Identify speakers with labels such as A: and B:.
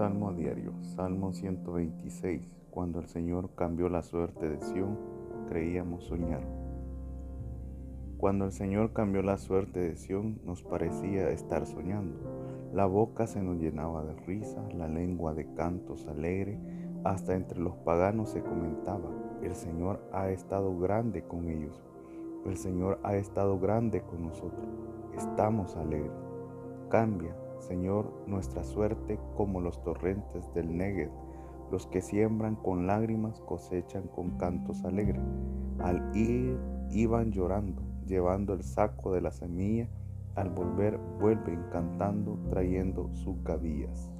A: Salmo diario, Salmo 126. Cuando el Señor cambió la suerte de Sión, creíamos soñar. Cuando el Señor cambió la suerte de Sión, nos parecía estar soñando. La boca se nos llenaba de risa, la lengua de cantos alegre, hasta entre los paganos se comentaba, el Señor ha estado grande con ellos, el Señor ha estado grande con nosotros, estamos alegres. Cambia, Señor, nuestra suerte como los torrentes del Negev. Los que siembran con lágrimas cosechan con cantos alegres. Al ir iban llorando, llevando el saco de la semilla. Al volver vuelven cantando, trayendo sus gavillas.